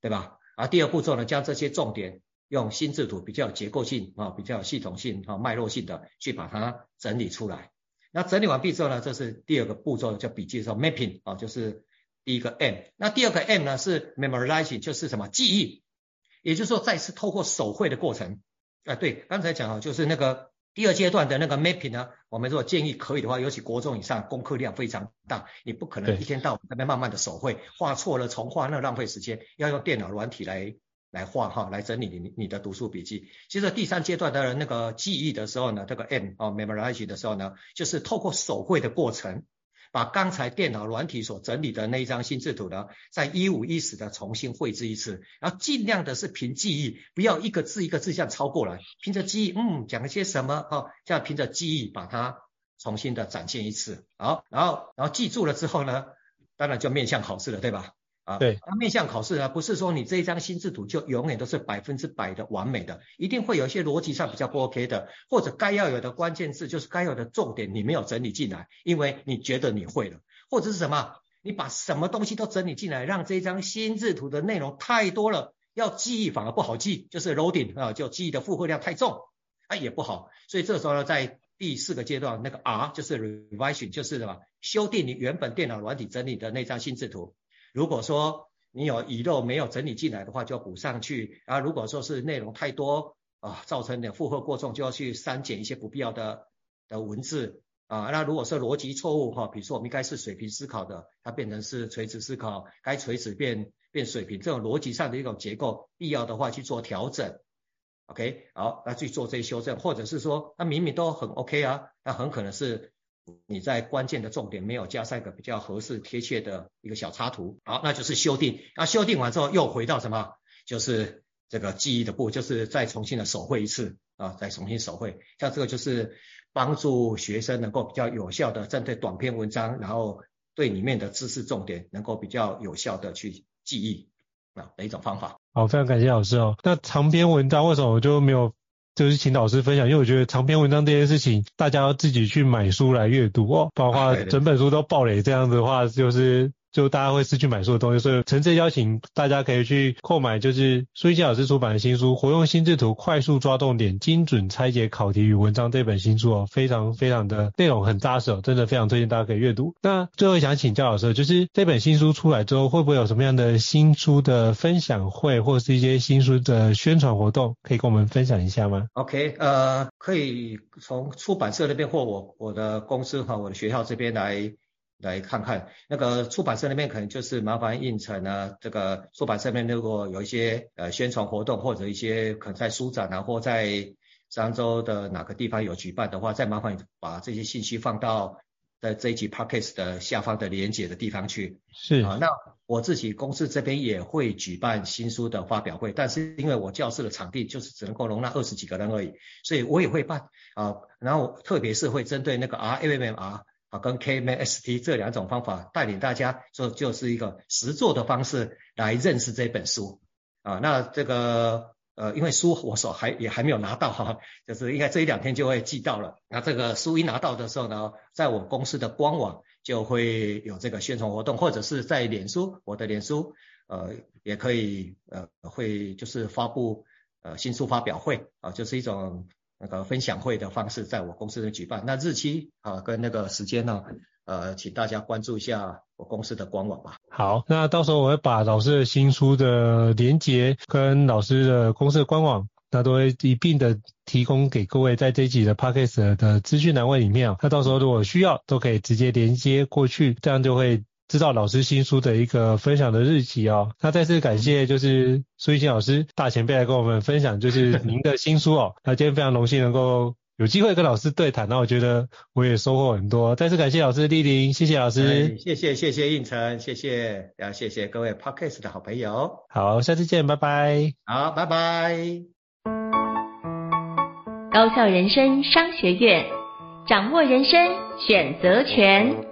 对吧？啊第二步骤呢，将这些重点用心智图比较有结构性啊，比较有系统性啊，脉络性的去把它整理出来。那整理完毕之后呢，这是第二个步骤叫笔记的时候，mapping 啊，就是第一个 M。那第二个 M 呢是 memorizing，就是什么记忆，也就是说再次透过手绘的过程。啊，对，刚才讲啊，就是那个第二阶段的那个 mapping 呢，我们如果建议可以的话，尤其国中以上功课量非常大，你不可能一天到晚在那边慢慢的手绘，画错了重画，那浪费时间，要用电脑软体来来画哈，来整理你你的读书笔记。其实第三阶段的那个记忆的时候呢，这个 M 哦 memorize 的时候呢，就是透过手绘的过程，把刚才电脑软体所整理的那一张心智图呢，再一五一十的重新绘制一次，然后尽量的是凭记忆，不要一个字一个字这样抄过来，凭着记忆，嗯，讲了些什么哈，这样凭着记忆把它重新的展现一次，好，然后然后记住了之后呢，当然就面向考试了，对吧？啊，对，那面向考试呢，不是说你这一张心智图就永远都是百分之百的完美的，一定会有一些逻辑上比较不 OK 的，或者该要有的关键字就是该有的重点你没有整理进来，因为你觉得你会了，或者是什么，你把什么东西都整理进来，让这一张心智图的内容太多了，要记忆反而不好记，就是 loading 啊，就记忆的负荷量太重，啊也不好，所以这时候呢，在第四个阶段，那个 R 就是 revision，就是什么，修订你原本电脑软体整理的那张心智图。如果说你有遗漏没有整理进来的话，就要补上去啊。如果说是内容太多啊，造成的负荷过重，就要去删减一些不必要的的文字啊。那如果是逻辑错误哈，比如说我们应该是水平思考的，它变成是垂直思考，该垂直变变水平，这种逻辑上的一种结构，必要的话去做调整。OK，好，那去做这些修正，或者是说它明明都很 OK 啊，那很可能是。你在关键的重点没有加上一个比较合适贴切的一个小插图，好，那就是修订。那修订完之后又回到什么？就是这个记忆的部，就是再重新的手绘一次啊，再重新手绘。像这个就是帮助学生能够比较有效的针对短篇文章，然后对里面的知识重点能够比较有效的去记忆啊的一种方法。好，非常感谢老师哦。那长篇文章为什么我就没有？就是请老师分享，因为我觉得长篇文章这件事情，大家要自己去买书来阅读哦，包括整本书都爆雷这样子的话，就是。就大家会失去买书的东西，所以诚挚邀请大家可以去购买，就是苏一新老师出版的新书《活用心智图，快速抓重点，精准拆解考题与文章》这本新书哦，非常非常的内容很扎实哦，真的非常推荐大家可以阅读。那最后想请教老师，就是这本新书出来之后，会不会有什么样的新书的分享会，或者是一些新书的宣传活动，可以跟我们分享一下吗？OK，呃，可以从出版社那边或我我的公司和我的学校这边来。来看看那个出版社那边可能就是麻烦印成啊，这个出版社那边如果有一些呃宣传活动或者一些可能在书展啊或在漳州的哪个地方有举办的话，再麻烦你把这些信息放到在这一集 podcast 的下方的连接的地方去。是啊，那我自己公司这边也会举办新书的发表会，但是因为我教室的场地就是只能够容纳二十几个人而已，所以我也会办啊，然后特别是会针对那个 RMMR。啊，跟 KMST 这两种方法带领大家做，就是一个实作的方式来认识这本书啊。那这个呃，因为书我手还也还没有拿到哈，就是应该这一两天就会寄到了。那这个书一拿到的时候呢，在我公司的官网就会有这个宣传活动，或者是在脸书，我的脸书呃也可以呃会就是发布呃新书发表会啊，就是一种。那个分享会的方式在我公司的举办，那日期啊跟那个时间呢，呃，请大家关注一下我公司的官网吧。好，那到时候我会把老师的新书的连结跟老师的公司的官网，那都会一并的提供给各位在这一集的 Podcast 的资讯栏位里面啊。那到时候如果需要，都可以直接连接过去，这样就会。知道老师新书的一个分享的日期哦，那再次感谢就是苏一新老师大前辈来跟我们分享就是您的新书哦，[LAUGHS] 那今天非常荣幸能够有机会跟老师对谈，那我觉得我也收获很多，再次感谢老师莅临，谢谢老师，谢谢谢谢应成，谢谢，然后谢谢各位 Podcast 的好朋友，好，下次见，拜拜，好，拜拜。高校人生商学院，掌握人生选择权。